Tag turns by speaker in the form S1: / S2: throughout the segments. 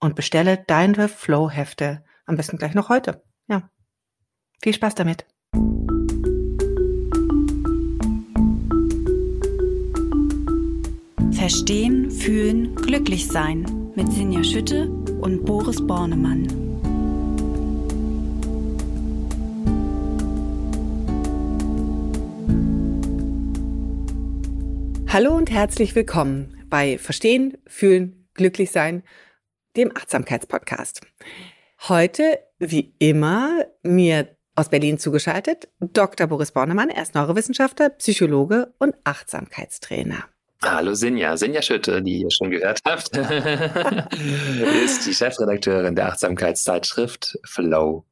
S1: und bestelle deine Flow-Hefte am besten gleich noch heute. Ja. Viel Spaß damit.
S2: Verstehen, fühlen, glücklich sein mit Sinja Schütte und Boris Bornemann.
S1: Hallo und herzlich willkommen bei Verstehen, Fühlen, Glücklich sein dem Achtsamkeitspodcast. Heute, wie immer, mir aus Berlin zugeschaltet, Dr. Boris Bornemann. Er ist Neurowissenschaftler, Psychologe und Achtsamkeitstrainer.
S3: Hallo Sinja, Sinja Schütte, die ihr schon gehört habt, ist die Chefredakteurin der Achtsamkeitszeitschrift Flow.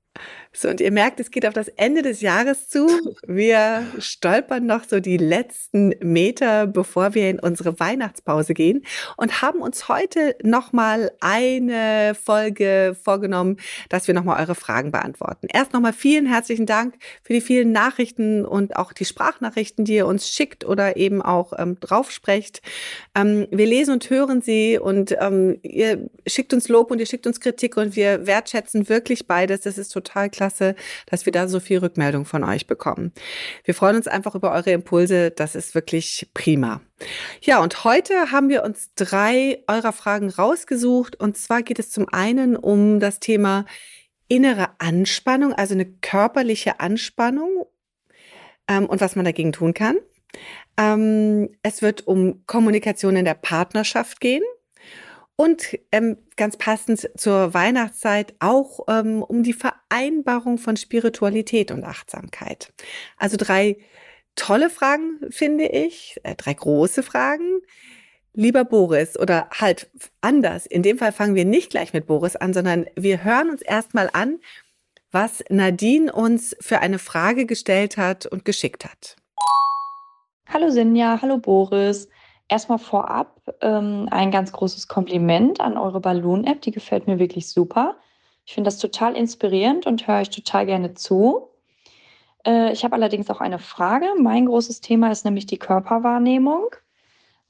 S1: So, und ihr merkt, es geht auf das Ende des Jahres zu. Wir stolpern noch so die letzten Meter, bevor wir in unsere Weihnachtspause gehen und haben uns heute nochmal eine Folge vorgenommen, dass wir nochmal eure Fragen beantworten. Erst nochmal vielen herzlichen Dank für die vielen Nachrichten und auch die Sprachnachrichten, die ihr uns schickt oder eben auch ähm, draufsprecht. Ähm, wir lesen und hören sie und ähm, ihr schickt uns Lob und ihr schickt uns Kritik und wir wertschätzen wirklich beides. Das ist total klar klasse, dass wir da so viel Rückmeldung von euch bekommen. Wir freuen uns einfach über eure Impulse. Das ist wirklich prima. Ja, und heute haben wir uns drei eurer Fragen rausgesucht. Und zwar geht es zum einen um das Thema innere Anspannung, also eine körperliche Anspannung ähm, und was man dagegen tun kann. Ähm, es wird um Kommunikation in der Partnerschaft gehen. Und ähm, ganz passend zur Weihnachtszeit auch ähm, um die Vereinbarung von Spiritualität und Achtsamkeit. Also drei tolle Fragen, finde ich, äh, drei große Fragen. Lieber Boris, oder halt anders, in dem Fall fangen wir nicht gleich mit Boris an, sondern wir hören uns erstmal an, was Nadine uns für eine Frage gestellt hat und geschickt hat.
S4: Hallo Sinja, hallo Boris. Erstmal vorab ähm, ein ganz großes Kompliment an eure Balloon-App. Die gefällt mir wirklich super. Ich finde das total inspirierend und höre euch total gerne zu. Äh, ich habe allerdings auch eine Frage. Mein großes Thema ist nämlich die Körperwahrnehmung.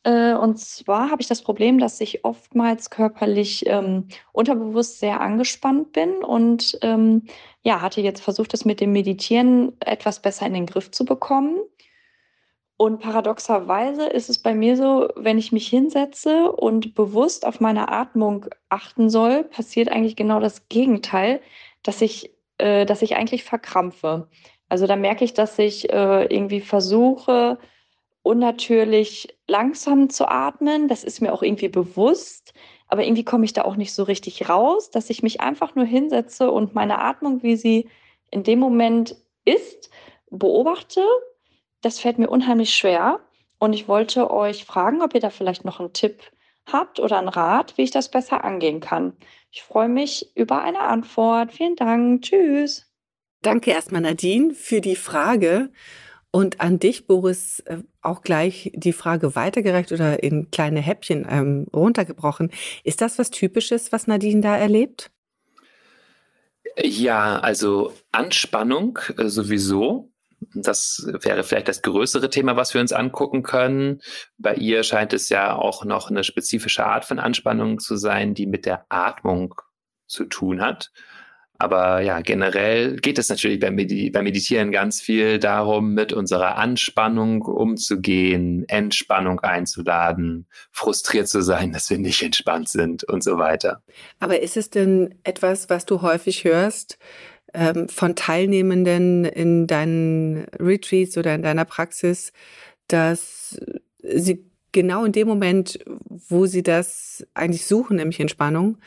S4: Äh, und zwar habe ich das Problem, dass ich oftmals körperlich ähm, unterbewusst sehr angespannt bin und ähm, ja, hatte jetzt versucht, das mit dem Meditieren etwas besser in den Griff zu bekommen. Und paradoxerweise ist es bei mir so, wenn ich mich hinsetze und bewusst auf meine Atmung achten soll, passiert eigentlich genau das Gegenteil, dass ich, äh, dass ich eigentlich verkrampfe. Also da merke ich, dass ich äh, irgendwie versuche, unnatürlich langsam zu atmen. Das ist mir auch irgendwie bewusst, aber irgendwie komme ich da auch nicht so richtig raus, dass ich mich einfach nur hinsetze und meine Atmung, wie sie in dem Moment ist, beobachte das fällt mir unheimlich schwer. Und ich wollte euch fragen, ob ihr da vielleicht noch einen Tipp habt oder einen Rat, wie ich das besser angehen kann. Ich freue mich über eine Antwort. Vielen Dank. Tschüss.
S1: Danke erstmal, Nadine, für die Frage. Und an dich, Boris, äh, auch gleich die Frage weitergereicht oder in kleine Häppchen ähm, runtergebrochen. Ist das was Typisches, was Nadine da erlebt?
S3: Ja, also Anspannung äh, sowieso. Das wäre vielleicht das größere Thema, was wir uns angucken können. Bei ihr scheint es ja auch noch eine spezifische Art von Anspannung zu sein, die mit der Atmung zu tun hat. Aber ja, generell geht es natürlich beim, Medi beim Meditieren ganz viel darum, mit unserer Anspannung umzugehen, Entspannung einzuladen, frustriert zu sein, dass wir nicht entspannt sind und so weiter.
S1: Aber ist es denn etwas, was du häufig hörst, ähm, von Teilnehmenden in deinen Retreats oder in deiner Praxis, dass sie genau in dem Moment, wo sie das eigentlich suchen, nämlich Entspannung,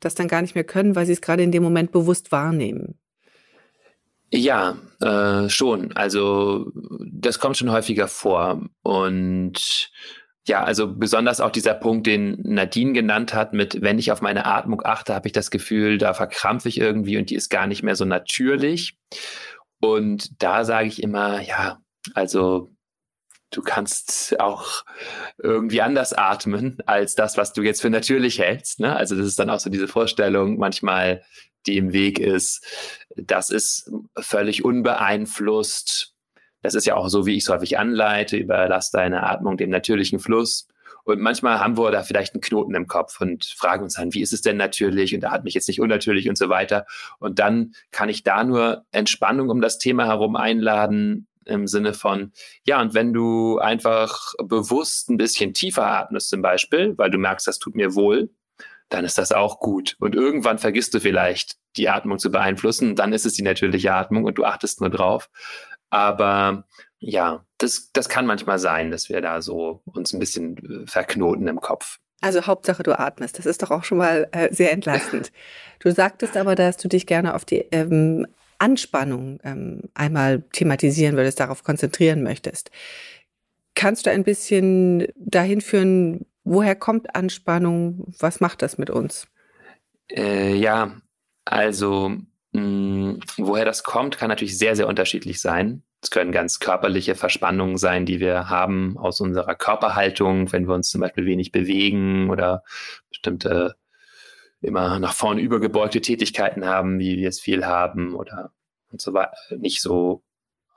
S1: das dann gar nicht mehr können, weil sie es gerade in dem Moment bewusst wahrnehmen.
S3: Ja, äh, schon. Also das kommt schon häufiger vor. Und ja, also besonders auch dieser Punkt, den Nadine genannt hat, mit wenn ich auf meine Atmung achte, habe ich das Gefühl, da verkrampfe ich irgendwie und die ist gar nicht mehr so natürlich. Und da sage ich immer, ja, also du kannst auch irgendwie anders atmen als das, was du jetzt für natürlich hältst. Ne? Also das ist dann auch so diese Vorstellung manchmal, die im Weg ist. Das ist völlig unbeeinflusst. Das ist ja auch so, wie ich es häufig anleite. Überlass deine Atmung dem natürlichen Fluss. Und manchmal haben wir da vielleicht einen Knoten im Kopf und fragen uns dann, wie ist es denn natürlich? Und da hat mich jetzt nicht unnatürlich und so weiter. Und dann kann ich da nur Entspannung um das Thema herum einladen, im Sinne von, ja, und wenn du einfach bewusst ein bisschen tiefer atmest zum Beispiel, weil du merkst, das tut mir wohl, dann ist das auch gut. Und irgendwann vergisst du vielleicht, die Atmung zu beeinflussen, dann ist es die natürliche Atmung und du achtest nur drauf. Aber ja, das, das kann manchmal sein, dass wir da so uns ein bisschen äh, verknoten im Kopf.
S1: Also Hauptsache du atmest. Das ist doch auch schon mal äh, sehr entlastend. Du sagtest aber, dass du dich gerne auf die ähm, Anspannung ähm, einmal thematisieren würdest, darauf konzentrieren möchtest. Kannst du ein bisschen dahin führen, woher kommt Anspannung? Was macht das mit uns?
S3: Äh, ja, also mm, woher das kommt, kann natürlich sehr, sehr unterschiedlich sein. Es können ganz körperliche Verspannungen sein, die wir haben aus unserer Körperhaltung, wenn wir uns zum Beispiel wenig bewegen oder bestimmte immer nach vorne übergebeugte Tätigkeiten haben, wie wir es viel haben oder und so weiter, nicht so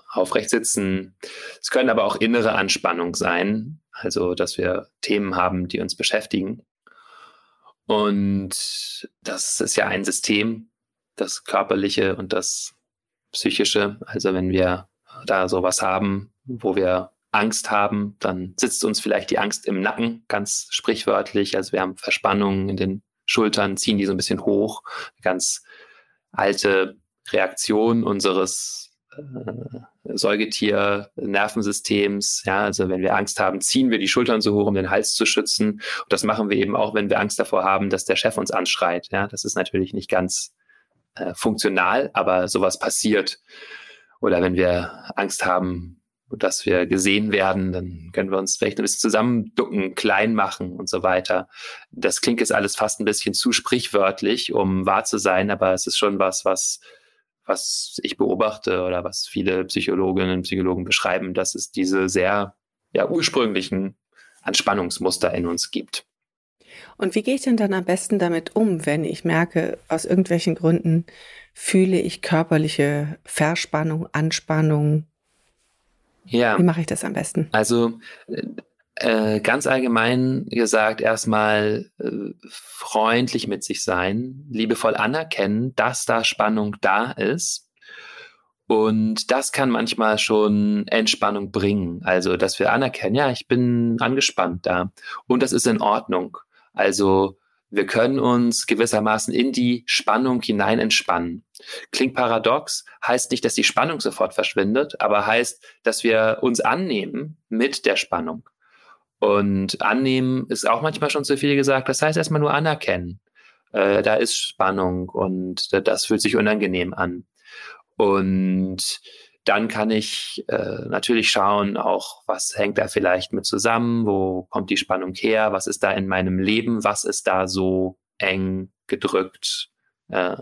S3: aufrecht sitzen. Es können aber auch innere Anspannung sein, also dass wir Themen haben, die uns beschäftigen. Und das ist ja ein System, das körperliche und das psychische. Also wenn wir da sowas haben, wo wir Angst haben, dann sitzt uns vielleicht die Angst im Nacken, ganz sprichwörtlich. Also wir haben Verspannungen in den Schultern, ziehen die so ein bisschen hoch. Ganz alte Reaktion unseres äh, Säugetier-Nervensystems. Ja, also wenn wir Angst haben, ziehen wir die Schultern so hoch, um den Hals zu schützen. Und das machen wir eben auch, wenn wir Angst davor haben, dass der Chef uns anschreit. Ja, das ist natürlich nicht ganz äh, funktional, aber sowas passiert. Oder wenn wir Angst haben, dass wir gesehen werden, dann können wir uns vielleicht ein bisschen zusammenducken, klein machen und so weiter. Das klingt jetzt alles fast ein bisschen zu sprichwörtlich, um wahr zu sein, aber es ist schon was, was was ich beobachte oder was viele Psychologinnen und Psychologen beschreiben, dass es diese sehr ja, ursprünglichen Anspannungsmuster in uns gibt.
S1: Und wie gehe ich denn dann am besten damit um, wenn ich merke, aus irgendwelchen Gründen fühle ich körperliche Verspannung, Anspannung? Ja. Wie mache ich das am besten?
S3: Also äh, ganz allgemein gesagt, erstmal äh, freundlich mit sich sein, liebevoll anerkennen, dass da Spannung da ist. Und das kann manchmal schon Entspannung bringen. Also, dass wir anerkennen, ja, ich bin angespannt da. Und das ist in Ordnung. Also, wir können uns gewissermaßen in die Spannung hinein entspannen. Klingt paradox, heißt nicht, dass die Spannung sofort verschwindet, aber heißt, dass wir uns annehmen mit der Spannung. Und annehmen ist auch manchmal schon zu viel gesagt. Das heißt erstmal nur anerkennen. Äh, da ist Spannung und das fühlt sich unangenehm an. Und dann kann ich äh, natürlich schauen, auch was hängt da vielleicht mit zusammen, wo kommt die Spannung her, was ist da in meinem Leben, was ist da so eng gedrückt, äh,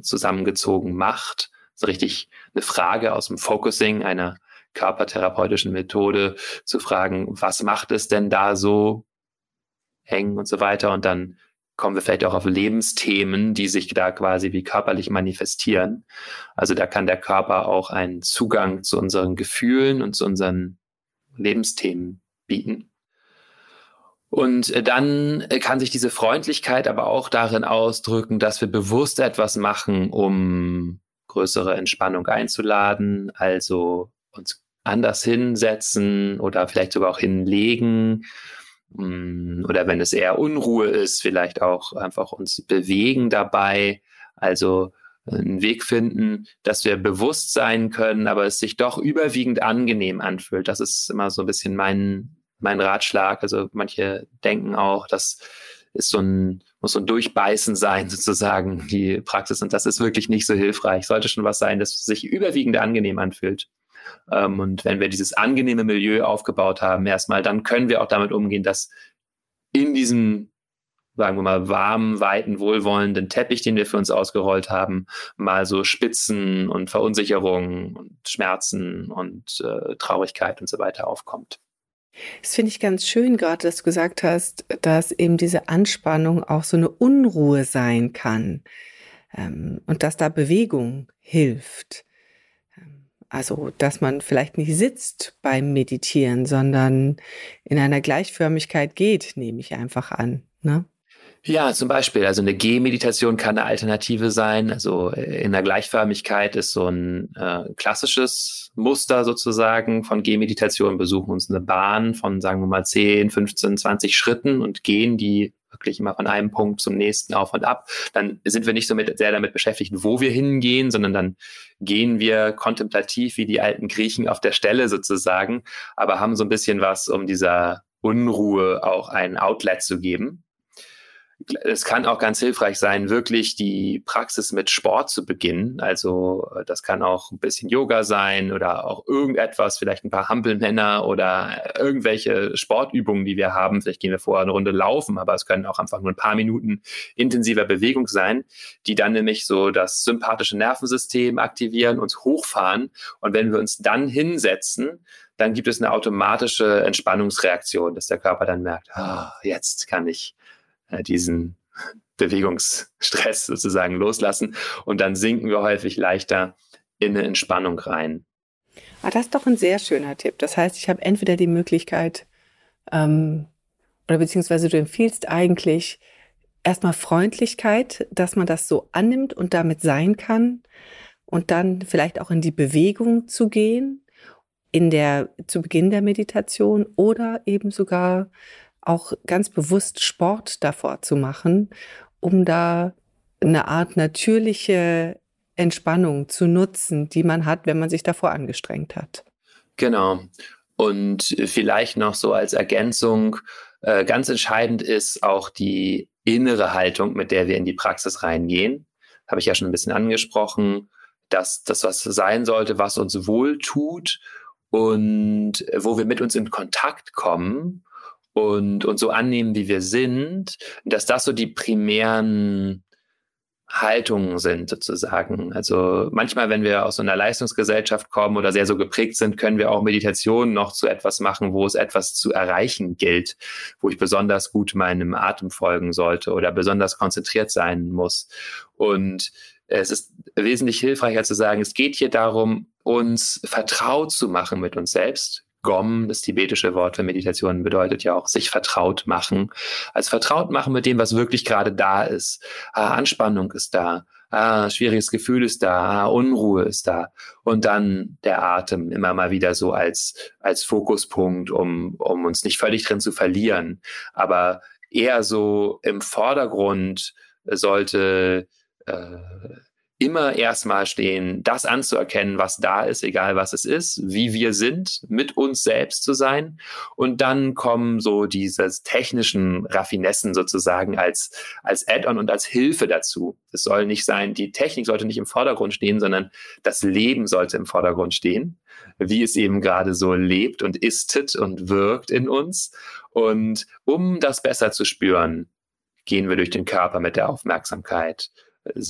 S3: zusammengezogen macht. So richtig eine Frage aus dem Focusing einer körpertherapeutischen Methode zu fragen, was macht es denn da so hängen und so weiter. Und dann kommen wir vielleicht auch auf Lebensthemen, die sich da quasi wie körperlich manifestieren. Also da kann der Körper auch einen Zugang zu unseren Gefühlen und zu unseren Lebensthemen bieten. Und dann kann sich diese Freundlichkeit aber auch darin ausdrücken, dass wir bewusst etwas machen, um größere Entspannung einzuladen, also uns anders hinsetzen oder vielleicht sogar auch hinlegen. Mm, oder wenn es eher Unruhe ist, vielleicht auch einfach uns bewegen dabei. Also einen Weg finden, dass wir bewusst sein können, aber es sich doch überwiegend angenehm anfühlt. Das ist immer so ein bisschen mein, mein Ratschlag. Also manche denken auch, das ist so ein, muss so ein Durchbeißen sein, sozusagen, die Praxis. Und das ist wirklich nicht so hilfreich. Sollte schon was sein, das sich überwiegend angenehm anfühlt. Ähm, und wenn wir dieses angenehme Milieu aufgebaut haben, erstmal, dann können wir auch damit umgehen, dass in diesem sagen wir mal, warmen, weiten, wohlwollenden Teppich, den wir für uns ausgerollt haben, mal so Spitzen und Verunsicherungen und Schmerzen und äh, Traurigkeit und so weiter aufkommt.
S1: Das finde ich ganz schön, gerade dass du gesagt hast, dass eben diese Anspannung auch so eine Unruhe sein kann ähm, und dass da Bewegung hilft. Also, dass man vielleicht nicht sitzt beim Meditieren, sondern in einer Gleichförmigkeit geht, nehme ich einfach an. Ne?
S3: Ja, zum Beispiel. Also eine G-Meditation kann eine Alternative sein. Also in der Gleichförmigkeit ist so ein äh, klassisches Muster sozusagen von G-Meditation. Besuchen uns eine Bahn von, sagen wir mal, 10, 15, 20 Schritten und gehen die wirklich immer von einem Punkt zum nächsten auf und ab. Dann sind wir nicht so mit, sehr damit beschäftigt, wo wir hingehen, sondern dann gehen wir kontemplativ wie die alten Griechen auf der Stelle sozusagen, aber haben so ein bisschen was, um dieser Unruhe auch ein Outlet zu geben es kann auch ganz hilfreich sein, wirklich die Praxis mit Sport zu beginnen. Also äh, das kann auch ein bisschen Yoga sein oder auch irgendetwas, vielleicht ein paar Hampelmänner oder irgendwelche Sportübungen, die wir haben. Vielleicht gehen wir vorher eine Runde laufen, aber es können auch einfach nur ein paar Minuten intensiver Bewegung sein, die dann nämlich so das sympathische Nervensystem aktivieren, uns hochfahren. Und wenn wir uns dann hinsetzen, dann gibt es eine automatische Entspannungsreaktion, dass der Körper dann merkt, ah, jetzt kann ich äh, diesen Bewegungsstress sozusagen loslassen und dann sinken wir häufig leichter in eine Entspannung rein.
S1: Ah, das ist doch ein sehr schöner Tipp. Das heißt, ich habe entweder die Möglichkeit, ähm, oder beziehungsweise du empfiehlst eigentlich erstmal Freundlichkeit, dass man das so annimmt und damit sein kann und dann vielleicht auch in die Bewegung zu gehen, in der, zu Beginn der Meditation oder eben sogar auch ganz bewusst Sport davor zu machen, um da eine Art natürliche Entspannung zu nutzen, die man hat, wenn man sich davor angestrengt hat.
S3: Genau. Und vielleicht noch so als Ergänzung, äh, ganz entscheidend ist auch die innere Haltung, mit der wir in die Praxis reingehen. Habe ich ja schon ein bisschen angesprochen, dass das was sein sollte, was uns wohl tut und wo wir mit uns in Kontakt kommen und, und so annehmen, wie wir sind, dass das so die primären Haltungen sind sozusagen. Also manchmal, wenn wir aus so einer Leistungsgesellschaft kommen oder sehr so geprägt sind, können wir auch Meditation noch zu etwas machen, wo es etwas zu erreichen gilt, wo ich besonders gut meinem Atem folgen sollte oder besonders konzentriert sein muss. Und es ist wesentlich hilfreicher zu sagen, es geht hier darum, uns vertraut zu machen mit uns selbst, Gom, das tibetische Wort für Meditation, bedeutet ja auch sich vertraut machen. Also vertraut machen mit dem, was wirklich gerade da ist. Ah, Anspannung ist da. Ah, schwieriges Gefühl ist da. Ah, Unruhe ist da. Und dann der Atem immer mal wieder so als, als Fokuspunkt, um, um uns nicht völlig drin zu verlieren. Aber eher so im Vordergrund sollte äh, immer erstmal stehen, das anzuerkennen, was da ist, egal was es ist, wie wir sind, mit uns selbst zu sein. Und dann kommen so diese technischen Raffinessen sozusagen als, als Add-on und als Hilfe dazu. Es soll nicht sein, die Technik sollte nicht im Vordergrund stehen, sondern das Leben sollte im Vordergrund stehen, wie es eben gerade so lebt und istet und wirkt in uns. Und um das besser zu spüren, gehen wir durch den Körper mit der Aufmerksamkeit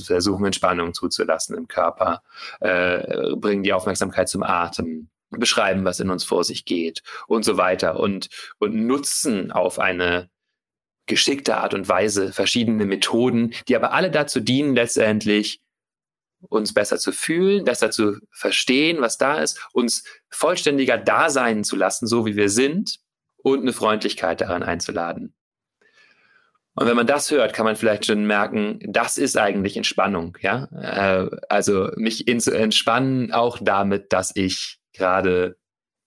S3: versuchen Entspannung zuzulassen im Körper, äh, bringen die Aufmerksamkeit zum Atem, beschreiben, was in uns vor sich geht und so weiter und, und nutzen auf eine geschickte Art und Weise verschiedene Methoden, die aber alle dazu dienen, letztendlich uns besser zu fühlen, besser zu verstehen, was da ist, uns vollständiger da sein zu lassen, so wie wir sind und eine Freundlichkeit daran einzuladen. Und wenn man das hört, kann man vielleicht schon merken, das ist eigentlich Entspannung, ja. Äh, also mich in, entspannen auch damit, dass ich gerade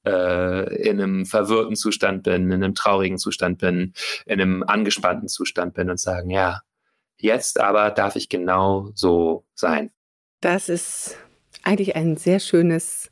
S3: äh, in einem verwirrten Zustand bin, in einem traurigen Zustand bin, in einem angespannten Zustand bin und sagen, ja, jetzt aber darf ich genau so sein.
S1: Das ist eigentlich ein sehr schönes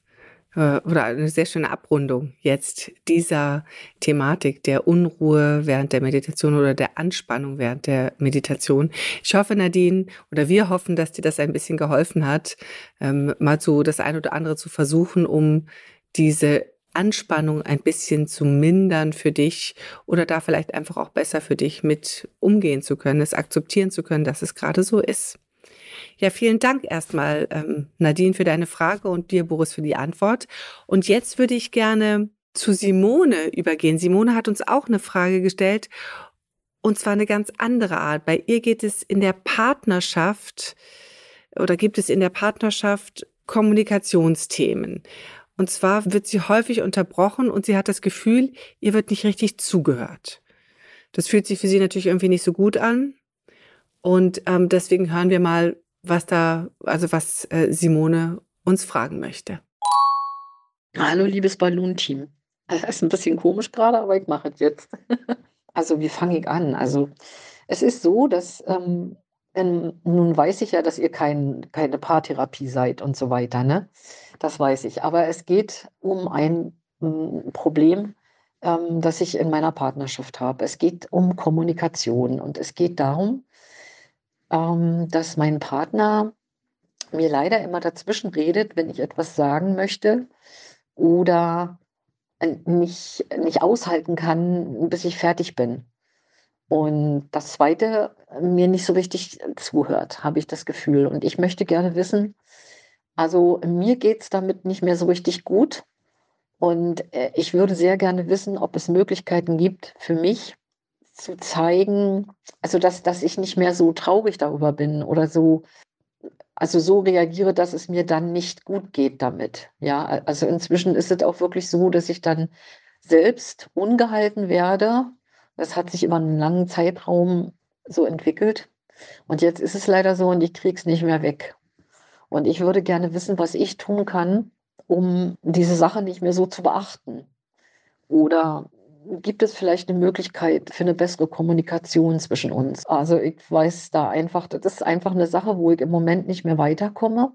S1: äh, oder eine sehr schöne Abrundung jetzt dieser Thematik der Unruhe während der Meditation oder der Anspannung während der Meditation. Ich hoffe, Nadine, oder wir hoffen, dass dir das ein bisschen geholfen hat, ähm, mal so das eine oder andere zu versuchen, um diese Anspannung ein bisschen zu mindern für dich oder da vielleicht einfach auch besser für dich mit umgehen zu können, es akzeptieren zu können, dass es gerade so ist. Ja, vielen Dank erstmal, ähm, Nadine, für deine Frage und dir, Boris, für die Antwort. Und jetzt würde ich gerne zu Simone übergehen. Simone hat uns auch eine Frage gestellt und zwar eine ganz andere Art. Bei ihr geht es in der Partnerschaft oder gibt es in der Partnerschaft Kommunikationsthemen. Und zwar wird sie häufig unterbrochen und sie hat das Gefühl, ihr wird nicht richtig zugehört. Das fühlt sich für sie natürlich irgendwie nicht so gut an. Und ähm, deswegen hören wir mal, was da, also was äh, Simone uns fragen möchte.
S5: Hallo, liebes Balloon-Team. Das ist ein bisschen komisch gerade, aber ich mache es jetzt. also, wie fange ich an? Also, es ist so, dass ähm, nun weiß ich ja, dass ihr kein, keine Paartherapie seid und so weiter, ne? Das weiß ich. Aber es geht um ein m, hm, Problem, ähm, das ich in meiner Partnerschaft habe. Es geht um Kommunikation und es geht darum, ähm, dass mein Partner mir leider immer dazwischen redet, wenn ich etwas sagen möchte oder nicht, nicht aushalten kann, bis ich fertig bin. Und das Zweite, mir nicht so richtig zuhört, habe ich das Gefühl. Und ich möchte gerne wissen, also mir geht es damit nicht mehr so richtig gut. Und äh, ich würde sehr gerne wissen, ob es Möglichkeiten gibt für mich, zu zeigen, also dass, dass ich nicht mehr so traurig darüber bin oder so, also so reagiere, dass es mir dann nicht gut geht damit. Ja, also inzwischen ist es auch wirklich so, dass ich dann selbst ungehalten werde. Das hat sich über einen langen Zeitraum so entwickelt. Und jetzt ist es leider so und ich kriege es nicht mehr weg. Und ich würde gerne wissen, was ich tun kann, um diese Sache nicht mehr so zu beachten. Oder gibt es vielleicht eine Möglichkeit für eine bessere Kommunikation zwischen uns? Also ich weiß da einfach, das ist einfach eine Sache, wo ich im Moment nicht mehr weiterkomme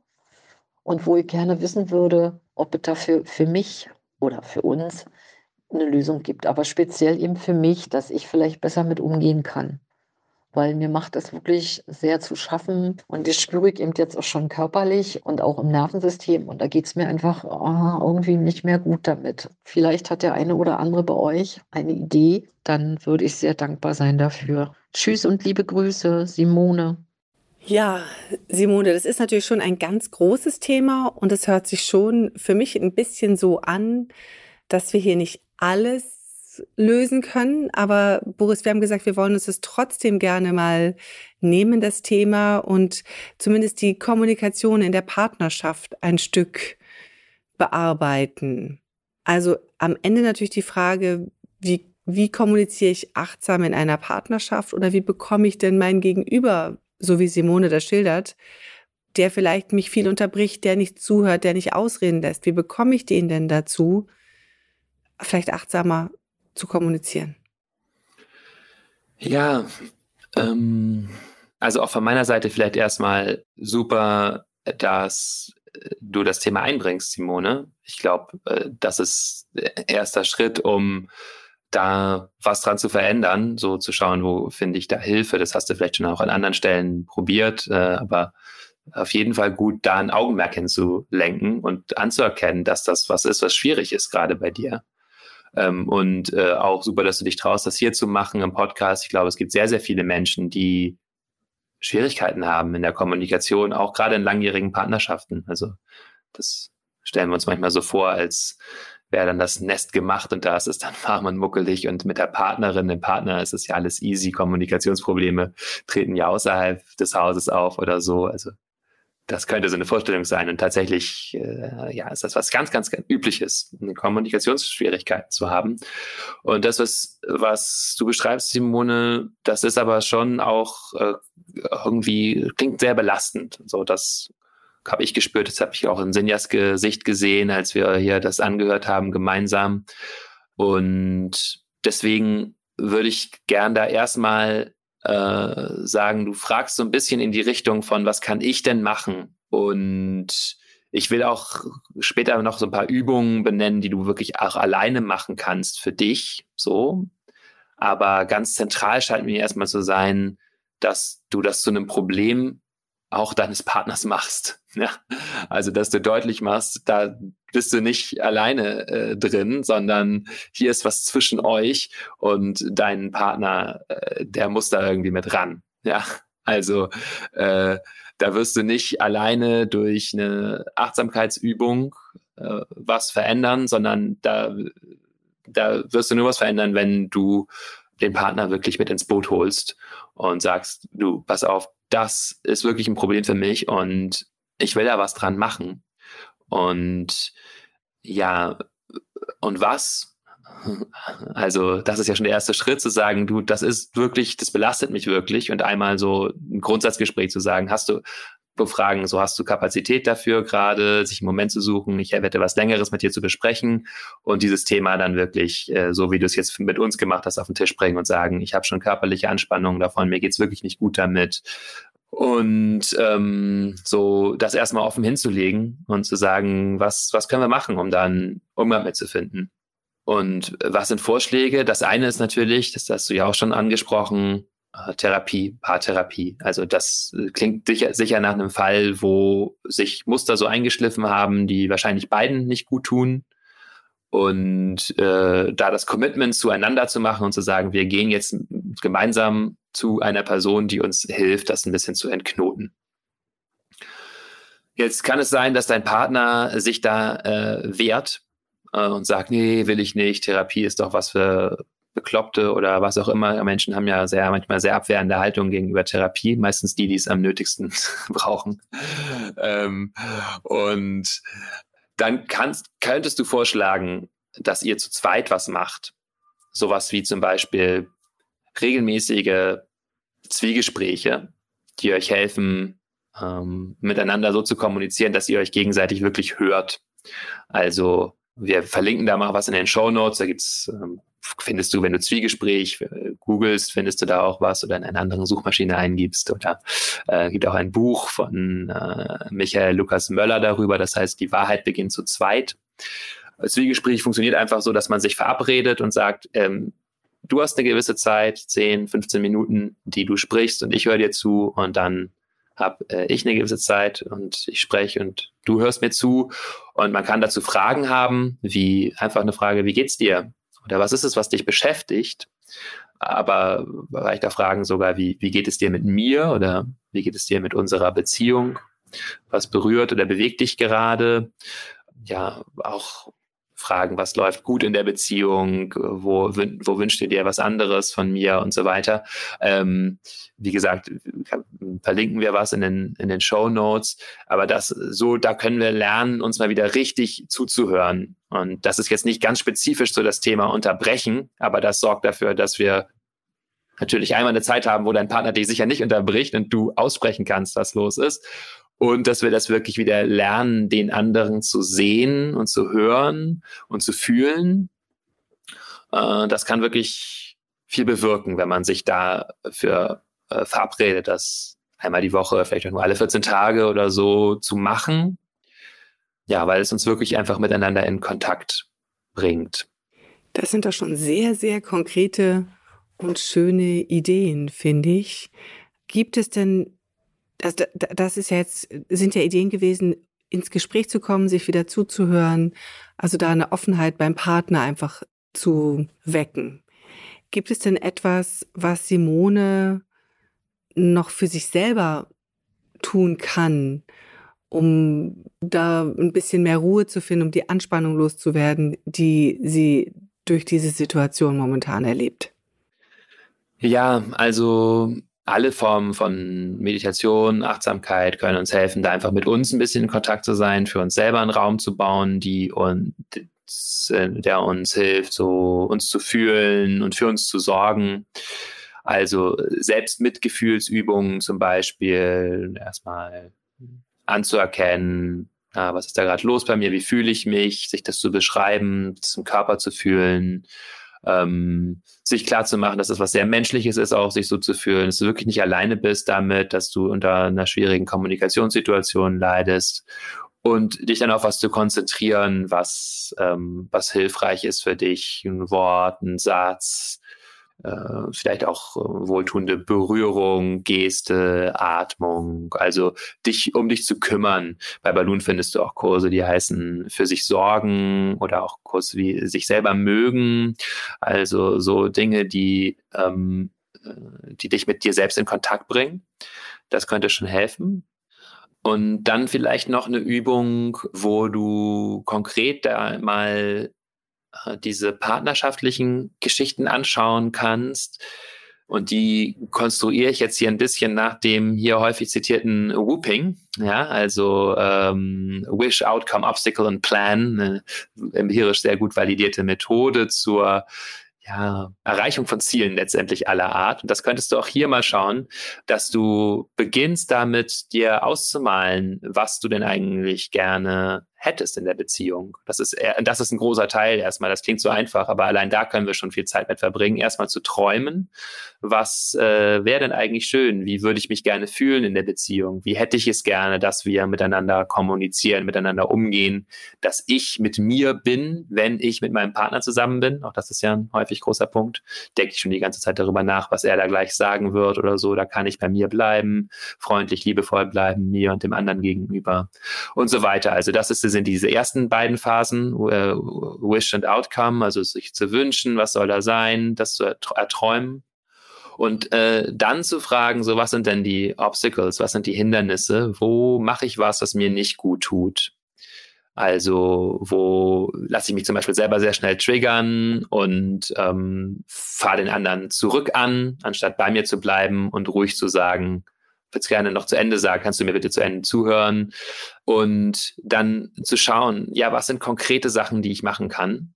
S5: und wo ich gerne wissen würde, ob es dafür für mich oder für uns eine Lösung gibt. Aber speziell eben für mich, dass ich vielleicht besser mit umgehen kann weil mir macht es wirklich sehr zu schaffen und das spüre ich eben jetzt auch schon körperlich und auch im Nervensystem und da geht es mir einfach oh, irgendwie nicht mehr gut damit. Vielleicht hat der eine oder andere bei euch eine Idee, dann würde ich sehr dankbar sein dafür. Tschüss und liebe Grüße, Simone.
S1: Ja, Simone, das ist natürlich schon ein ganz großes Thema und es hört sich schon für mich ein bisschen so an, dass wir hier nicht alles lösen können. Aber Boris, wir haben gesagt, wir wollen uns das trotzdem gerne mal nehmen, das Thema, und zumindest die Kommunikation in der Partnerschaft ein Stück bearbeiten. Also am Ende natürlich die Frage, wie, wie kommuniziere ich achtsam in einer Partnerschaft oder wie bekomme ich denn mein Gegenüber, so wie Simone das schildert, der vielleicht mich viel unterbricht, der nicht zuhört, der nicht ausreden lässt. Wie bekomme ich den denn dazu, vielleicht achtsamer zu kommunizieren?
S3: Ja, ähm, also auch von meiner Seite vielleicht erstmal super, dass du das Thema einbringst, Simone. Ich glaube, äh, das ist erster Schritt, um da was dran zu verändern, so zu schauen, wo finde ich da Hilfe. Das hast du vielleicht schon auch an anderen Stellen probiert, äh, aber auf jeden Fall gut, da ein Augenmerk hinzulenken und anzuerkennen, dass das was ist, was schwierig ist gerade bei dir. Ähm, und äh, auch super, dass du dich traust, das hier zu machen im Podcast. Ich glaube, es gibt sehr, sehr viele Menschen, die Schwierigkeiten haben in der Kommunikation, auch gerade in langjährigen Partnerschaften. Also das stellen wir uns manchmal so vor, als wäre dann das Nest gemacht und da ist es dann warm und muckelig und mit der Partnerin, dem Partner ist es ja alles easy. Kommunikationsprobleme treten ja außerhalb des Hauses auf oder so. Also das könnte so eine Vorstellung sein. Und tatsächlich, äh, ja, ist das was ganz, ganz, ganz Übliches, Kommunikationsschwierigkeiten zu haben. Und das, was, was du beschreibst, Simone, das ist aber schon auch äh, irgendwie, klingt sehr belastend. So, das habe ich gespürt, das habe ich auch in Sinjas Gesicht gesehen, als wir hier das angehört haben, gemeinsam. Und deswegen würde ich gern da erstmal äh, sagen, du fragst so ein bisschen in die Richtung von, was kann ich denn machen, Und ich will auch später noch so ein paar Übungen benennen, die du wirklich auch alleine machen kannst für dich, so. Aber ganz zentral scheint mir erstmal zu sein, dass du das zu einem Problem auch deines Partners machst. Ja? Also, dass du deutlich machst, da bist du nicht alleine äh, drin, sondern hier ist was zwischen euch und dein Partner, äh, der muss da irgendwie mit ran. Ja, also äh, da wirst du nicht alleine durch eine Achtsamkeitsübung äh, was verändern, sondern da, da wirst du nur was verändern, wenn du den Partner wirklich mit ins Boot holst und sagst, du, pass auf, das ist wirklich ein Problem für mich und ich will da was dran machen. Und ja, und was? Also, das ist ja schon der erste Schritt zu sagen, du, das ist wirklich, das belastet mich wirklich und einmal so ein Grundsatzgespräch zu sagen, hast du, befragen, so hast du Kapazität dafür gerade, sich einen Moment zu suchen, ich hätte was Längeres mit dir zu besprechen und dieses Thema dann wirklich, äh, so wie du es jetzt mit uns gemacht hast, auf den Tisch bringen und sagen, ich habe schon körperliche Anspannungen davon, mir geht's wirklich nicht gut damit. Und ähm, so das erstmal offen hinzulegen und zu sagen, was, was können wir machen, um dann Umgang mitzufinden. Und was sind Vorschläge? Das eine ist natürlich, das hast du ja auch schon angesprochen, äh, Therapie, Paartherapie. Also das äh, klingt sicher, sicher nach einem Fall, wo sich Muster so eingeschliffen haben, die wahrscheinlich beiden nicht gut tun. Und äh, da das Commitment zueinander zu machen und zu sagen, wir gehen jetzt gemeinsam zu einer Person, die uns hilft, das ein bisschen zu entknoten. Jetzt kann es sein, dass dein Partner sich da äh, wehrt äh, und sagt, nee, will ich nicht, Therapie ist doch was für Bekloppte oder was auch immer. Menschen haben ja sehr, manchmal sehr abwehrende Haltung gegenüber Therapie, meistens die, die es am nötigsten brauchen. Ähm, und dann kannst, könntest du vorschlagen, dass ihr zu zweit was macht. Sowas wie zum Beispiel regelmäßige Zwiegespräche, die euch helfen, ähm, miteinander so zu kommunizieren, dass ihr euch gegenseitig wirklich hört. Also wir verlinken da mal was in den Show Notes. Da gibt's ähm, findest du, wenn du Zwiegespräch äh, googelst, findest du da auch was oder in einer anderen Suchmaschine eingibst. Oder äh, gibt auch ein Buch von äh, Michael Lukas Möller darüber, das heißt, die Wahrheit beginnt zu zweit. Zwiegespräch funktioniert einfach so, dass man sich verabredet und sagt, ähm, du hast eine gewisse Zeit, 10, 15 Minuten, die du sprichst und ich höre dir zu und dann habe äh, ich eine gewisse Zeit und ich spreche und du hörst mir zu und man kann dazu Fragen haben, wie einfach eine Frage, wie geht's dir? Oder was ist es, was dich beschäftigt? Aber auch Fragen sogar, wie, wie geht es dir mit mir oder wie geht es dir mit unserer Beziehung? Was berührt oder bewegt dich gerade? Ja, auch fragen, was läuft gut in der Beziehung, wo, wo wünschst du dir was anderes von mir und so weiter. Ähm, wie gesagt, verlinken wir was in den, in den Show Notes, aber das so, da können wir lernen, uns mal wieder richtig zuzuhören. Und das ist jetzt nicht ganz spezifisch so das Thema unterbrechen, aber das sorgt dafür, dass wir natürlich einmal eine Zeit haben, wo dein Partner dich sicher nicht unterbricht und du aussprechen kannst, was los ist und dass wir das wirklich wieder lernen, den anderen zu sehen und zu hören und zu fühlen. Äh, das kann wirklich viel bewirken, wenn man sich dafür äh, verabredet, das einmal die Woche, vielleicht auch nur alle 14 Tage oder so zu machen. Ja, weil es uns wirklich einfach miteinander in Kontakt bringt.
S1: Das sind doch schon sehr, sehr konkrete und schöne Ideen, finde ich. Gibt es denn das, das ist ja jetzt, sind ja Ideen gewesen, ins Gespräch zu kommen, sich wieder zuzuhören, also da eine Offenheit beim Partner einfach zu wecken. Gibt es denn etwas, was Simone noch für sich selber tun kann, um da ein bisschen mehr Ruhe zu finden, um die Anspannung loszuwerden, die sie durch diese Situation momentan erlebt?
S3: Ja, also alle Formen von Meditation, Achtsamkeit können uns helfen, da einfach mit uns ein bisschen in Kontakt zu sein, für uns selber einen Raum zu bauen, die uns, der uns hilft, so uns zu fühlen und für uns zu sorgen. Also selbst Mitgefühlsübungen zum Beispiel erstmal anzuerkennen, ah, was ist da gerade los bei mir, wie fühle ich mich, sich das zu beschreiben, im Körper zu fühlen, ähm, sich klar zu machen, dass das was sehr Menschliches ist, auch sich so zu fühlen, dass du wirklich nicht alleine bist damit, dass du unter einer schwierigen Kommunikationssituation leidest und dich dann auf was zu konzentrieren, was, ähm, was hilfreich ist für dich, ein Wort, ein Satz, äh, vielleicht auch äh, wohltuende Berührung, Geste, Atmung, also dich um dich zu kümmern. Bei Balloon findest du auch Kurse, die heißen für sich sorgen oder auch Kurse wie sich selber mögen, also so Dinge, die ähm, äh, die dich mit dir selbst in Kontakt bringen. Das könnte schon helfen. Und dann vielleicht noch eine Übung, wo du konkret da mal äh, diese partnerschaftlichen Geschichten anschauen kannst. Und die konstruiere ich jetzt hier ein bisschen nach dem hier häufig zitierten Whooping, ja, also ähm, Wish, Outcome, Obstacle and Plan, eine empirisch sehr gut validierte Methode zur ja, Erreichung von Zielen letztendlich aller Art. Und das könntest du auch hier mal schauen, dass du beginnst damit, dir auszumalen, was du denn eigentlich gerne hättest in der Beziehung. Das ist, das ist ein großer Teil erstmal. Das klingt so einfach, aber allein da können wir schon viel Zeit mit verbringen. Erstmal zu träumen. Was äh, wäre denn eigentlich schön? Wie würde ich mich gerne fühlen in der Beziehung? Wie hätte ich es gerne, dass wir miteinander kommunizieren, miteinander umgehen, dass ich mit mir bin, wenn ich mit meinem Partner zusammen bin? Auch das ist ja ein häufig großer Punkt. Denke ich schon die ganze Zeit darüber nach, was er da gleich sagen wird oder so. Da kann ich bei mir bleiben, freundlich, liebevoll bleiben, mir und dem anderen gegenüber und so weiter. Also das ist sind diese ersten beiden Phasen, äh, Wish and Outcome, also sich zu wünschen, was soll da sein, das zu erträumen. Und äh, dann zu fragen, so was sind denn die Obstacles, was sind die Hindernisse, wo mache ich was, was mir nicht gut tut. Also wo lasse ich mich zum Beispiel selber sehr schnell triggern und ähm, fahre den anderen zurück an, anstatt bei mir zu bleiben und ruhig zu sagen, würde es gerne noch zu Ende sagen, kannst du mir bitte zu Ende zuhören und dann zu schauen, ja, was sind konkrete Sachen, die ich machen kann,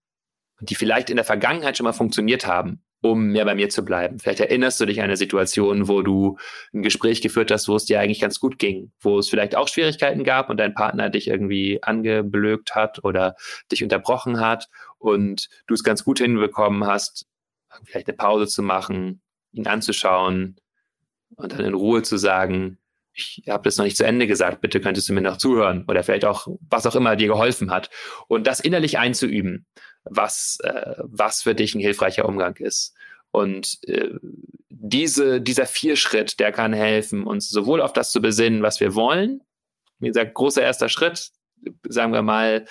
S3: die vielleicht in der Vergangenheit schon mal funktioniert haben, um mehr bei mir zu bleiben. Vielleicht erinnerst du dich an eine Situation, wo du ein Gespräch geführt hast, wo es dir eigentlich ganz gut ging, wo es vielleicht auch Schwierigkeiten gab und dein Partner dich irgendwie angeblökt hat oder dich unterbrochen hat und du es ganz gut hinbekommen hast, vielleicht eine Pause zu machen, ihn anzuschauen, und dann in Ruhe zu sagen, ich habe das noch nicht zu Ende gesagt, bitte könntest du mir noch zuhören oder vielleicht auch, was auch immer dir geholfen hat. Und das innerlich einzuüben, was, äh, was für dich ein hilfreicher Umgang ist. Und äh, diese, dieser Vierschritt, der kann helfen, uns sowohl auf das zu besinnen, was wir wollen, wie gesagt, großer erster Schritt, sagen wir mal,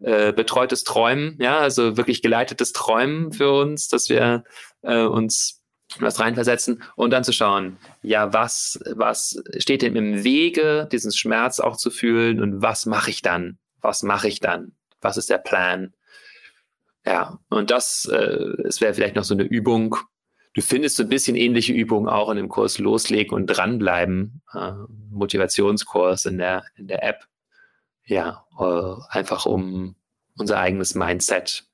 S3: äh, betreutes Träumen, ja, also wirklich geleitetes Träumen für uns, dass wir äh, uns was reinversetzen und dann zu schauen, ja, was, was steht dem im Wege, diesen Schmerz auch zu fühlen und was mache ich dann? Was mache ich dann? Was ist der Plan? Ja, und das, äh, es wäre vielleicht noch so eine Übung. Du findest so ein bisschen ähnliche Übungen auch in dem Kurs Loslegen und dranbleiben, äh, Motivationskurs in der, in der App. Ja, äh, einfach um unser eigenes Mindset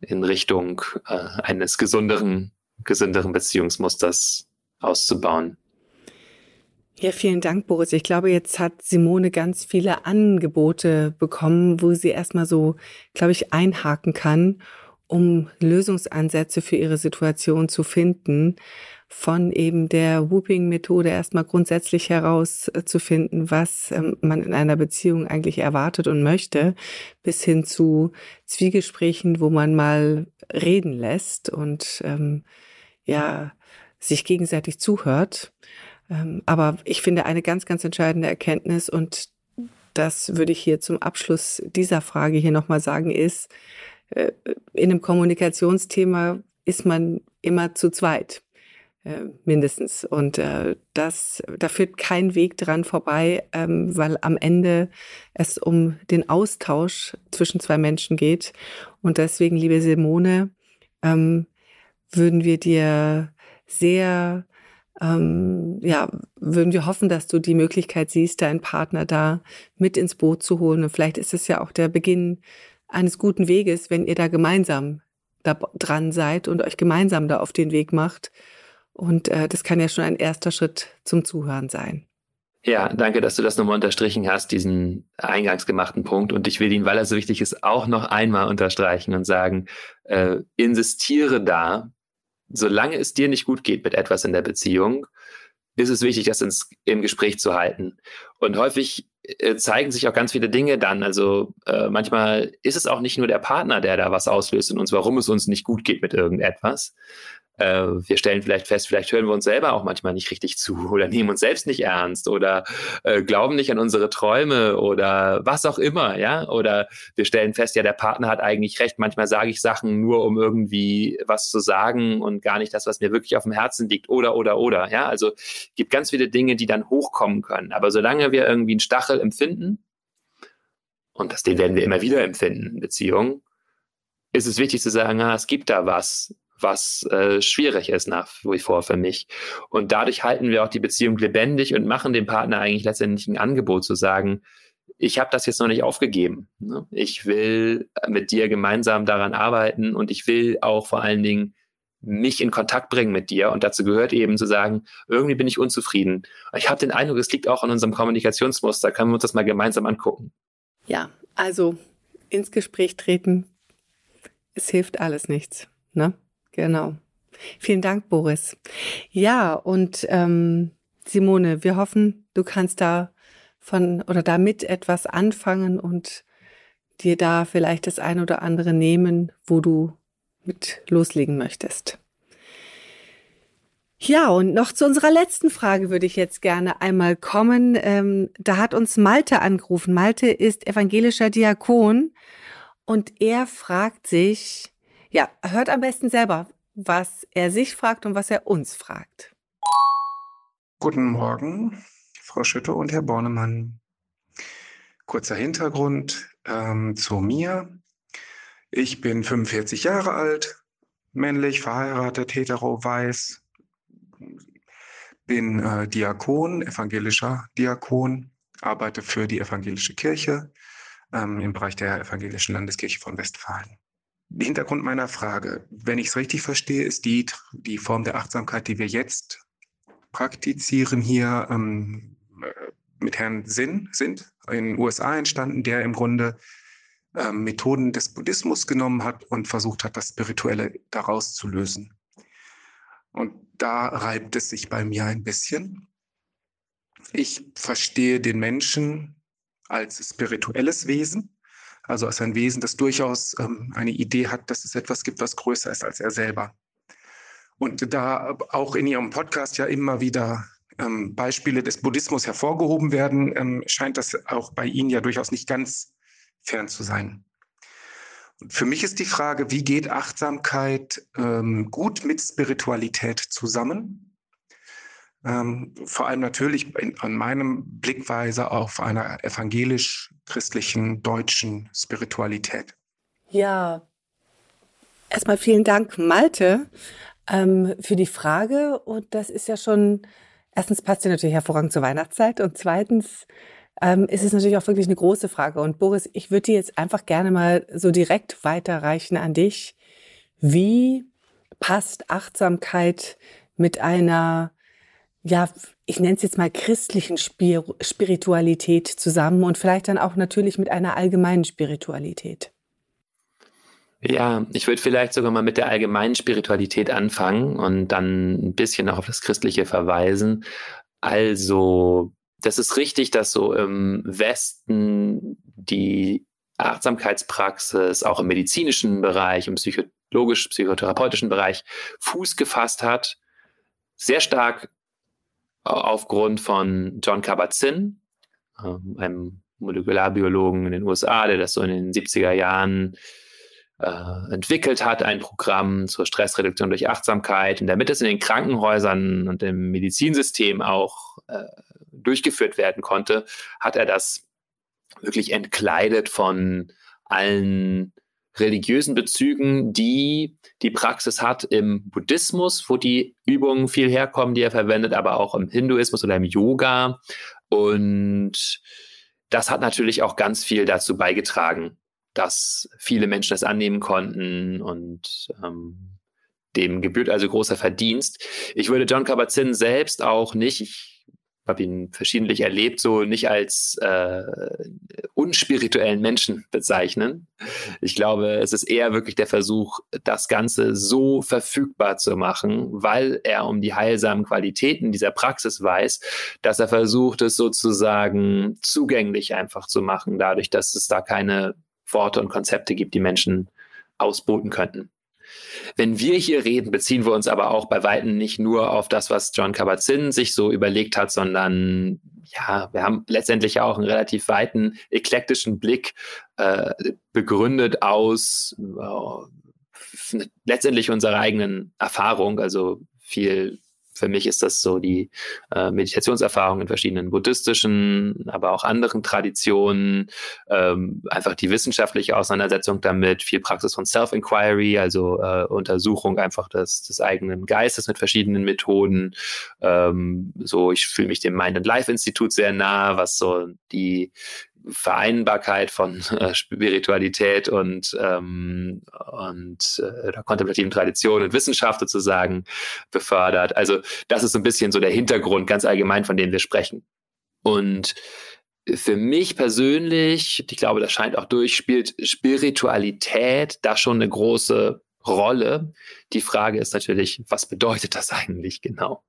S3: in Richtung äh, eines gesünderen gesünderen Beziehungsmusters auszubauen.
S1: Ja, vielen Dank, Boris. Ich glaube, jetzt hat Simone ganz viele Angebote bekommen, wo sie erstmal so, glaube ich, einhaken kann, um Lösungsansätze für ihre Situation zu finden. Von eben der Whooping-Methode erstmal grundsätzlich herauszufinden, was ähm, man in einer Beziehung eigentlich erwartet und möchte, bis hin zu Zwiegesprächen, wo man mal reden lässt und ähm, ja sich gegenseitig zuhört. Ähm, aber ich finde eine ganz, ganz entscheidende Erkenntnis und das würde ich hier zum Abschluss dieser Frage hier nochmal sagen, ist, äh, in einem Kommunikationsthema ist man immer zu zweit, äh, mindestens. Und äh, das, da führt kein Weg dran vorbei, ähm, weil am Ende es um den Austausch zwischen zwei Menschen geht. Und deswegen, liebe Simone, ähm, würden wir dir sehr, ähm, ja, würden wir hoffen, dass du die Möglichkeit siehst, deinen Partner da mit ins Boot zu holen. Und vielleicht ist es ja auch der Beginn eines guten Weges, wenn ihr da gemeinsam da dran seid und euch gemeinsam da auf den Weg macht. Und äh, das kann ja schon ein erster Schritt zum Zuhören sein.
S3: Ja, danke, dass du das nochmal unterstrichen hast, diesen eingangs gemachten Punkt. Und ich will ihn, weil er so wichtig ist, auch noch einmal unterstreichen und sagen, äh, insistiere da, solange es dir nicht gut geht mit etwas in der Beziehung, ist es wichtig, das ins, im Gespräch zu halten. Und häufig äh, zeigen sich auch ganz viele Dinge dann. Also äh, manchmal ist es auch nicht nur der Partner, der da was auslöst in uns, warum es uns nicht gut geht mit irgendetwas, äh, wir stellen vielleicht fest, vielleicht hören wir uns selber auch manchmal nicht richtig zu oder nehmen uns selbst nicht ernst oder äh, glauben nicht an unsere Träume oder was auch immer, ja. Oder wir stellen fest, ja, der Partner hat eigentlich recht. Manchmal sage ich Sachen nur, um irgendwie was zu sagen und gar nicht das, was mir wirklich auf dem Herzen liegt. Oder, oder, oder, ja. Also gibt ganz viele Dinge, die dann hochkommen können. Aber solange wir irgendwie einen Stachel empfinden, und das, den werden wir immer wieder empfinden in Beziehungen, ist es wichtig zu sagen, ah, es gibt da was was äh, schwierig ist nach wie vor für mich. Und dadurch halten wir auch die Beziehung lebendig und machen dem Partner eigentlich letztendlich ein Angebot zu sagen, ich habe das jetzt noch nicht aufgegeben. Ne? Ich will mit dir gemeinsam daran arbeiten und ich will auch vor allen Dingen mich in Kontakt bringen mit dir. Und dazu gehört eben zu sagen, irgendwie bin ich unzufrieden. Ich habe den Eindruck, es liegt auch an unserem Kommunikationsmuster. Können wir uns das mal gemeinsam angucken?
S1: Ja, also ins Gespräch treten, es hilft alles nichts. Ne? Genau. Vielen Dank, Boris. Ja, und ähm, Simone, wir hoffen, du kannst da von oder damit etwas anfangen und dir da vielleicht das ein oder andere nehmen, wo du mit loslegen möchtest. Ja, und noch zu unserer letzten Frage würde ich jetzt gerne einmal kommen. Ähm, da hat uns Malte angerufen. Malte ist evangelischer Diakon und er fragt sich, ja, hört am besten selber, was er sich fragt und was er uns fragt.
S6: Guten Morgen, Frau Schütte und Herr Bornemann. Kurzer Hintergrund ähm, zu mir. Ich bin 45 Jahre alt, männlich, verheiratet, hetero, weiß, bin äh, Diakon, evangelischer Diakon, arbeite für die evangelische Kirche ähm, im Bereich der evangelischen Landeskirche von Westfalen. Hintergrund meiner Frage, wenn ich es richtig verstehe, ist die, die Form der Achtsamkeit, die wir jetzt praktizieren, hier ähm, äh, mit Herrn Sinn sind, in den USA entstanden, der im Grunde ähm, Methoden des Buddhismus genommen hat und versucht hat, das Spirituelle daraus zu lösen. Und da reibt es sich bei mir ein bisschen. Ich verstehe den Menschen als spirituelles Wesen also als ein Wesen, das durchaus ähm, eine Idee hat, dass es etwas gibt, was größer ist als er selber. Und da auch in Ihrem Podcast ja immer wieder ähm, Beispiele des Buddhismus hervorgehoben werden, ähm, scheint das auch bei Ihnen ja durchaus nicht ganz fern zu sein. Und für mich ist die Frage, wie geht Achtsamkeit ähm, gut mit Spiritualität zusammen? Ähm, vor allem natürlich in, an meinem Blickweise auf einer evangelisch-christlichen deutschen Spiritualität.
S1: Ja, erstmal vielen Dank, Malte, ähm, für die Frage. Und das ist ja schon, erstens passt ja natürlich hervorragend zur Weihnachtszeit und zweitens ähm, ist es natürlich auch wirklich eine große Frage. Und Boris, ich würde die jetzt einfach gerne mal so direkt weiterreichen an dich. Wie passt Achtsamkeit mit einer ja, ich nenne es jetzt mal christlichen Spir Spiritualität zusammen und vielleicht dann auch natürlich mit einer allgemeinen Spiritualität.
S3: Ja, ich würde vielleicht sogar mal mit der allgemeinen Spiritualität anfangen und dann ein bisschen noch auf das Christliche verweisen. Also, das ist richtig, dass so im Westen die Achtsamkeitspraxis auch im medizinischen Bereich, im psychologisch-psychotherapeutischen Bereich Fuß gefasst hat. Sehr stark aufgrund von John Kabat-Zinn, ähm, einem Molekularbiologen in den USA, der das so in den 70er Jahren äh, entwickelt hat, ein Programm zur Stressreduktion durch Achtsamkeit. Und damit es in den Krankenhäusern und im Medizinsystem auch äh, durchgeführt werden konnte, hat er das wirklich entkleidet von allen religiösen Bezügen, die die Praxis hat im Buddhismus, wo die Übungen viel herkommen, die er verwendet, aber auch im Hinduismus oder im Yoga. Und das hat natürlich auch ganz viel dazu beigetragen, dass viele Menschen das annehmen konnten und ähm, dem gebührt also großer Verdienst. Ich würde John Kabat-Zinn selbst auch nicht, ich habe ihn verschiedentlich erlebt, so nicht als äh, unspirituellen Menschen bezeichnen. Ich glaube, es ist eher wirklich der Versuch, das Ganze so verfügbar zu machen, weil er um die heilsamen Qualitäten dieser Praxis weiß, dass er versucht, es sozusagen zugänglich einfach zu machen, dadurch, dass es da keine Worte und Konzepte gibt, die Menschen ausboten könnten. Wenn wir hier reden, beziehen wir uns aber auch bei Weitem nicht nur auf das, was John Kabat-Zinn sich so überlegt hat, sondern ja, wir haben letztendlich auch einen relativ weiten eklektischen Blick äh, begründet aus äh, letztendlich unserer eigenen Erfahrung, also viel für mich ist das so die äh, Meditationserfahrung in verschiedenen buddhistischen, aber auch anderen Traditionen, ähm, einfach die wissenschaftliche Auseinandersetzung damit, viel Praxis von Self-Inquiry, also äh, Untersuchung einfach des, des eigenen Geistes mit verschiedenen Methoden. Ähm, so, ich fühle mich dem Mind and Life Institut sehr nah, was so die Vereinbarkeit von äh, Spiritualität und, ähm, und äh, der kontemplativen Tradition und Wissenschaft sozusagen befördert. Also das ist so ein bisschen so der Hintergrund ganz allgemein, von dem wir sprechen. Und für mich persönlich, ich glaube, das scheint auch durch, spielt Spiritualität da schon eine große Rolle. Die Frage ist natürlich, was bedeutet das eigentlich genau?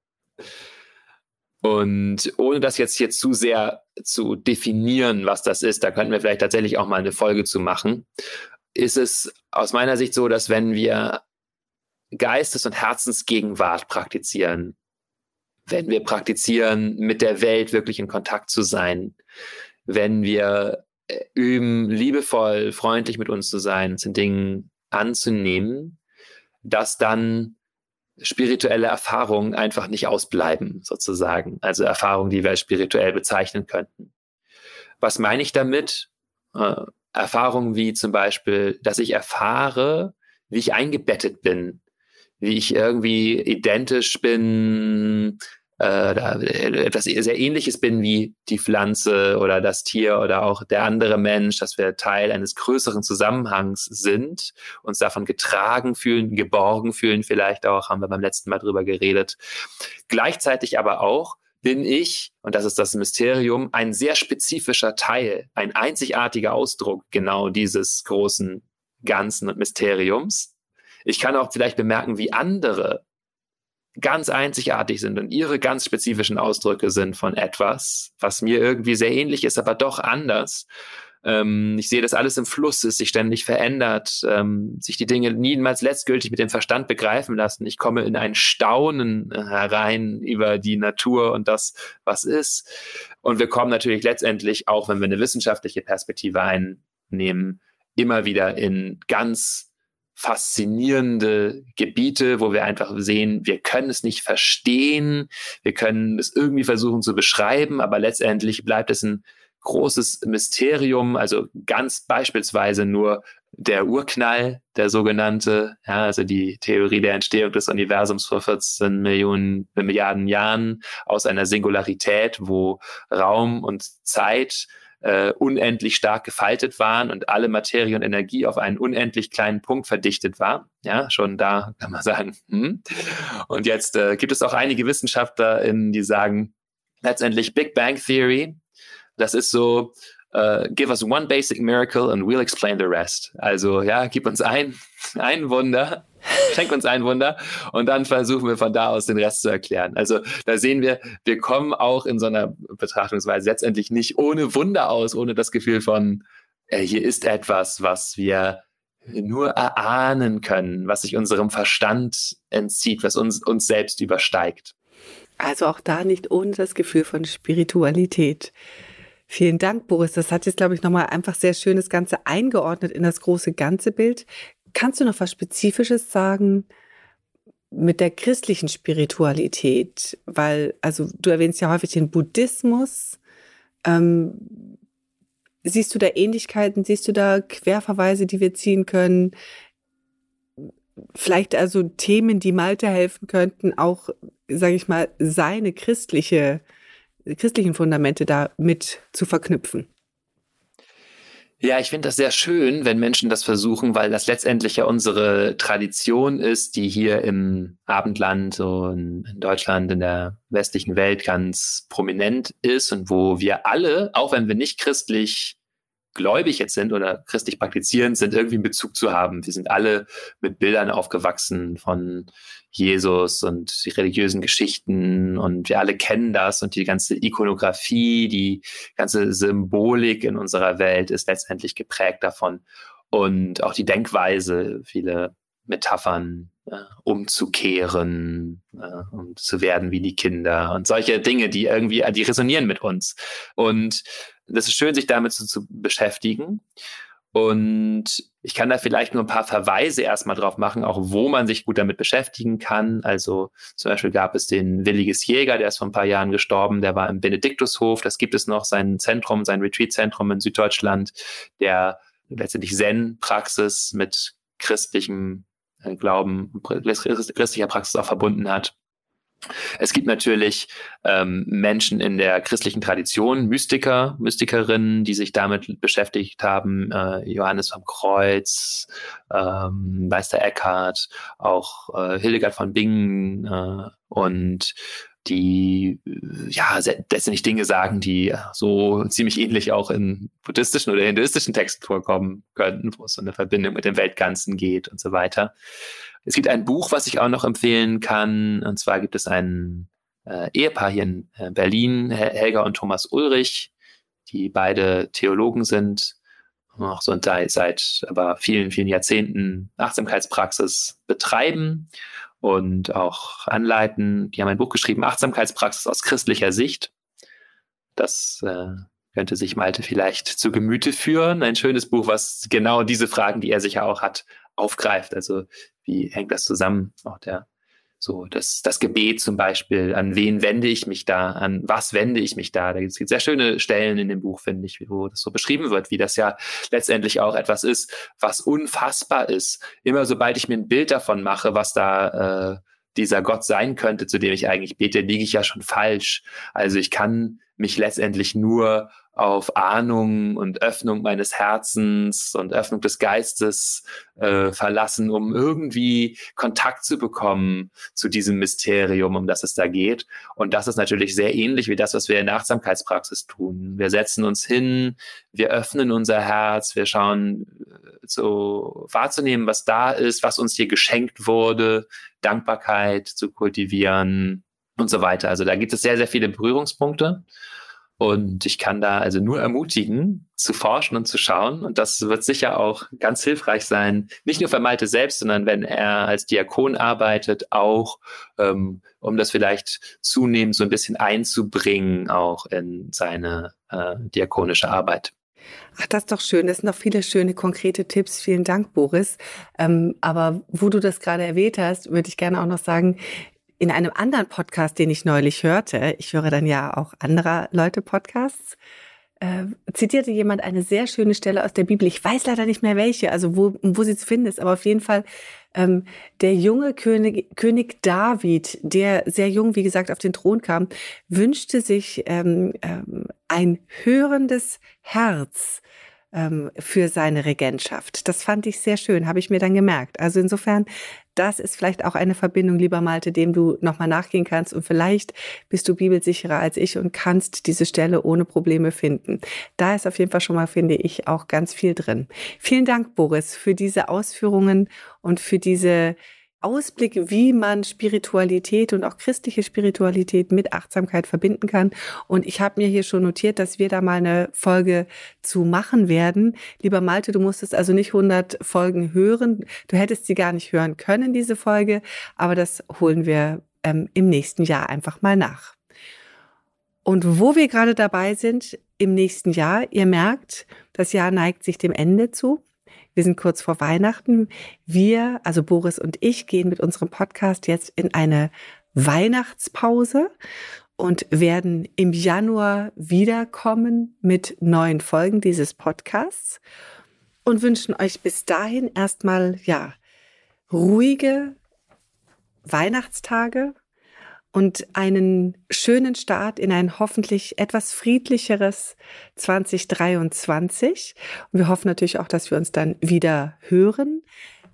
S3: Und ohne das jetzt hier zu sehr zu definieren, was das ist, da könnten wir vielleicht tatsächlich auch mal eine Folge zu machen, ist es aus meiner Sicht so, dass wenn wir Geistes- und Herzensgegenwart praktizieren, wenn wir praktizieren, mit der Welt wirklich in Kontakt zu sein, wenn wir äh, üben, liebevoll, freundlich mit uns zu sein, zu Dingen anzunehmen, dass dann spirituelle Erfahrungen einfach nicht ausbleiben, sozusagen. Also Erfahrungen, die wir als spirituell bezeichnen könnten. Was meine ich damit? Äh, Erfahrungen wie zum Beispiel, dass ich erfahre, wie ich eingebettet bin, wie ich irgendwie identisch bin äh, etwas sehr ähnliches bin wie die Pflanze oder das Tier oder auch der andere Mensch, dass wir Teil eines größeren Zusammenhangs sind, uns davon getragen fühlen, geborgen fühlen vielleicht auch, haben wir beim letzten Mal drüber geredet. Gleichzeitig aber auch bin ich, und das ist das Mysterium, ein sehr spezifischer Teil, ein einzigartiger Ausdruck genau dieses großen Ganzen und Mysteriums. Ich kann auch vielleicht bemerken, wie andere ganz einzigartig sind und ihre ganz spezifischen Ausdrücke sind von etwas, was mir irgendwie sehr ähnlich ist, aber doch anders. Ähm, ich sehe, dass alles im Fluss ist, sich ständig verändert, ähm, sich die Dinge niemals letztgültig mit dem Verstand begreifen lassen. Ich komme in ein Staunen äh, herein über die Natur und das, was ist. Und wir kommen natürlich letztendlich, auch wenn wir eine wissenschaftliche Perspektive einnehmen, immer wieder in ganz faszinierende Gebiete, wo wir einfach sehen, wir können es nicht verstehen, wir können es irgendwie versuchen zu beschreiben, aber letztendlich bleibt es ein großes Mysterium, also ganz beispielsweise nur der Urknall, der sogenannte, ja, also die Theorie der Entstehung des Universums vor 14 Millionen, Milliarden Jahren aus einer Singularität, wo Raum und Zeit äh, unendlich stark gefaltet waren und alle Materie und Energie auf einen unendlich kleinen Punkt verdichtet war. Ja, schon da kann man sagen. Hm. Und jetzt äh, gibt es auch einige WissenschaftlerInnen, die sagen, letztendlich Big Bang Theory, das ist so, uh, give us one basic miracle and we'll explain the rest. Also ja, gib uns ein, ein Wunder Schenk uns ein Wunder und dann versuchen wir von da aus den Rest zu erklären. Also da sehen wir, wir kommen auch in so einer Betrachtungsweise letztendlich nicht ohne Wunder aus, ohne das Gefühl von, äh, hier ist etwas, was wir nur erahnen können, was sich unserem Verstand entzieht, was uns, uns selbst übersteigt.
S1: Also auch da nicht ohne das Gefühl von Spiritualität. Vielen Dank, Boris. Das hat jetzt, glaube ich, nochmal einfach sehr schön das Ganze eingeordnet in das große ganze Bild. Kannst du noch was Spezifisches sagen mit der christlichen Spiritualität? Weil, also du erwähnst ja häufig den Buddhismus. Ähm, siehst du da Ähnlichkeiten? Siehst du da Querverweise, die wir ziehen können? Vielleicht also Themen, die Malte helfen könnten, auch, sage ich mal, seine christliche, christlichen Fundamente da mit zu verknüpfen.
S3: Ja, ich finde das sehr schön, wenn Menschen das versuchen, weil das letztendlich ja unsere Tradition ist, die hier im Abendland, so in, in, Deutschland, in der westlichen Welt ganz prominent ist und wo wir alle, auch wenn wir nicht christlich gläubig jetzt sind oder christlich praktizierend sind, irgendwie einen Bezug zu haben. Wir sind alle mit Bildern aufgewachsen von Jesus und die religiösen Geschichten und wir alle kennen das und die ganze Ikonografie, die ganze Symbolik in unserer Welt ist letztendlich geprägt davon und auch die Denkweise, viele Metaphern äh, umzukehren äh, und zu werden wie die Kinder und solche Dinge, die irgendwie, die resonieren mit uns. Und das ist schön, sich damit zu, zu beschäftigen. Und ich kann da vielleicht nur ein paar Verweise erstmal drauf machen, auch wo man sich gut damit beschäftigen kann. Also zum Beispiel gab es den Williges Jäger, der ist vor ein paar Jahren gestorben, der war im Benediktushof. Das gibt es noch, sein Zentrum, sein Retreat-Zentrum in Süddeutschland, der letztendlich Zen-Praxis mit christlichem äh, Glauben, christlicher Praxis auch verbunden hat. Es gibt natürlich ähm, Menschen in der christlichen Tradition, Mystiker, Mystikerinnen, die sich damit beschäftigt haben, äh, Johannes vom Kreuz, ähm, Meister Eckhart, auch äh, Hildegard von Bingen äh, und die ja letztendlich Dinge sagen, die so ziemlich ähnlich auch in buddhistischen oder hinduistischen Texten vorkommen könnten, wo es so eine Verbindung mit dem Weltganzen geht und so weiter. Es gibt ein Buch, was ich auch noch empfehlen kann. Und zwar gibt es ein äh, Ehepaar hier in äh, Berlin, Helga und Thomas Ulrich, die beide Theologen sind, auch so seit aber vielen, vielen Jahrzehnten Achtsamkeitspraxis betreiben und auch anleiten. Die haben ein Buch geschrieben, Achtsamkeitspraxis aus christlicher Sicht. Das äh, könnte sich Malte vielleicht zu Gemüte führen. Ein schönes Buch, was genau diese Fragen, die er sicher auch hat, aufgreift. Also wie hängt das zusammen? Auch der, so das, das Gebet zum Beispiel, an wen wende ich mich da, an was wende ich mich da? Da gibt es sehr schöne Stellen in dem Buch, finde ich, wo das so beschrieben wird, wie das ja letztendlich auch etwas ist, was unfassbar ist. Immer sobald ich mir ein Bild davon mache, was da äh, dieser Gott sein könnte, zu dem ich eigentlich bete, liege ich ja schon falsch. Also ich kann mich letztendlich nur auf Ahnung und Öffnung meines Herzens und Öffnung des Geistes äh, verlassen, um irgendwie Kontakt zu bekommen zu diesem Mysterium, um das es da geht. Und das ist natürlich sehr ähnlich wie das, was wir in der Achtsamkeitspraxis tun. Wir setzen uns hin, wir öffnen unser Herz, wir schauen äh, so wahrzunehmen, was da ist, was uns hier geschenkt wurde, Dankbarkeit zu kultivieren und so weiter. Also da gibt es sehr, sehr viele Berührungspunkte. Und ich kann da also nur ermutigen, zu forschen und zu schauen. Und das wird sicher auch ganz hilfreich sein, nicht nur für Malte selbst, sondern wenn er als Diakon arbeitet, auch ähm, um das vielleicht zunehmend so ein bisschen einzubringen, auch in seine äh, diakonische Arbeit.
S1: Ach, das ist doch schön. Das sind noch viele schöne, konkrete Tipps. Vielen Dank, Boris. Ähm, aber wo du das gerade erwähnt hast, würde ich gerne auch noch sagen, in einem anderen Podcast, den ich neulich hörte, ich höre dann ja auch anderer Leute Podcasts, äh, zitierte jemand eine sehr schöne Stelle aus der Bibel. Ich weiß leider nicht mehr welche, also wo, wo sie zu finden ist, aber auf jeden Fall ähm, der junge König, König David, der sehr jung, wie gesagt, auf den Thron kam, wünschte sich ähm, ähm, ein hörendes Herz ähm, für seine Regentschaft. Das fand ich sehr schön, habe ich mir dann gemerkt. Also insofern, das ist vielleicht auch eine Verbindung, lieber Malte, dem du nochmal nachgehen kannst. Und vielleicht bist du bibelsicherer als ich und kannst diese Stelle ohne Probleme finden. Da ist auf jeden Fall schon mal, finde ich, auch ganz viel drin. Vielen Dank, Boris, für diese Ausführungen und für diese Ausblick, wie man Spiritualität und auch christliche Spiritualität mit Achtsamkeit verbinden kann. Und ich habe mir hier schon notiert, dass wir da mal eine Folge zu machen werden. Lieber Malte, du musstest also nicht 100 Folgen hören. Du hättest sie gar nicht hören können, diese Folge. Aber das holen wir ähm, im nächsten Jahr einfach mal nach. Und wo wir gerade dabei sind, im nächsten Jahr, ihr merkt, das Jahr neigt sich dem Ende zu. Wir sind kurz vor Weihnachten. Wir, also Boris und ich, gehen mit unserem Podcast jetzt in eine Weihnachtspause und werden im Januar wiederkommen mit neuen Folgen dieses Podcasts und wünschen euch bis dahin erstmal, ja, ruhige Weihnachtstage und einen schönen Start in ein hoffentlich etwas friedlicheres 2023. Und wir hoffen natürlich auch, dass wir uns dann wieder hören.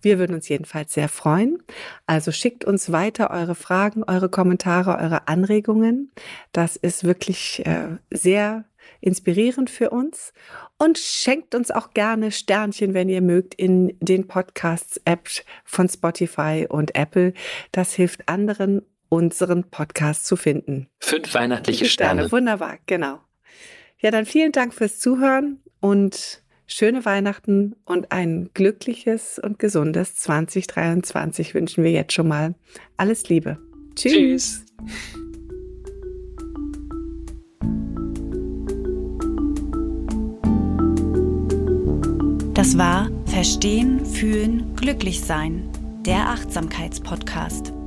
S1: Wir würden uns jedenfalls sehr freuen. Also schickt uns weiter eure Fragen, eure Kommentare, eure Anregungen. Das ist wirklich äh, sehr inspirierend für uns. Und schenkt uns auch gerne Sternchen, wenn ihr mögt, in den Podcasts-App von Spotify und Apple. Das hilft anderen unseren Podcast zu finden.
S3: Fünf weihnachtliche Sterne. Sterne.
S1: Wunderbar, genau. Ja, dann vielen Dank fürs Zuhören und schöne Weihnachten und ein glückliches und gesundes 2023 wünschen wir jetzt schon mal. Alles Liebe. Tschüss. Tschüss.
S2: Das war Verstehen, Fühlen, Glücklich Sein, der Achtsamkeitspodcast.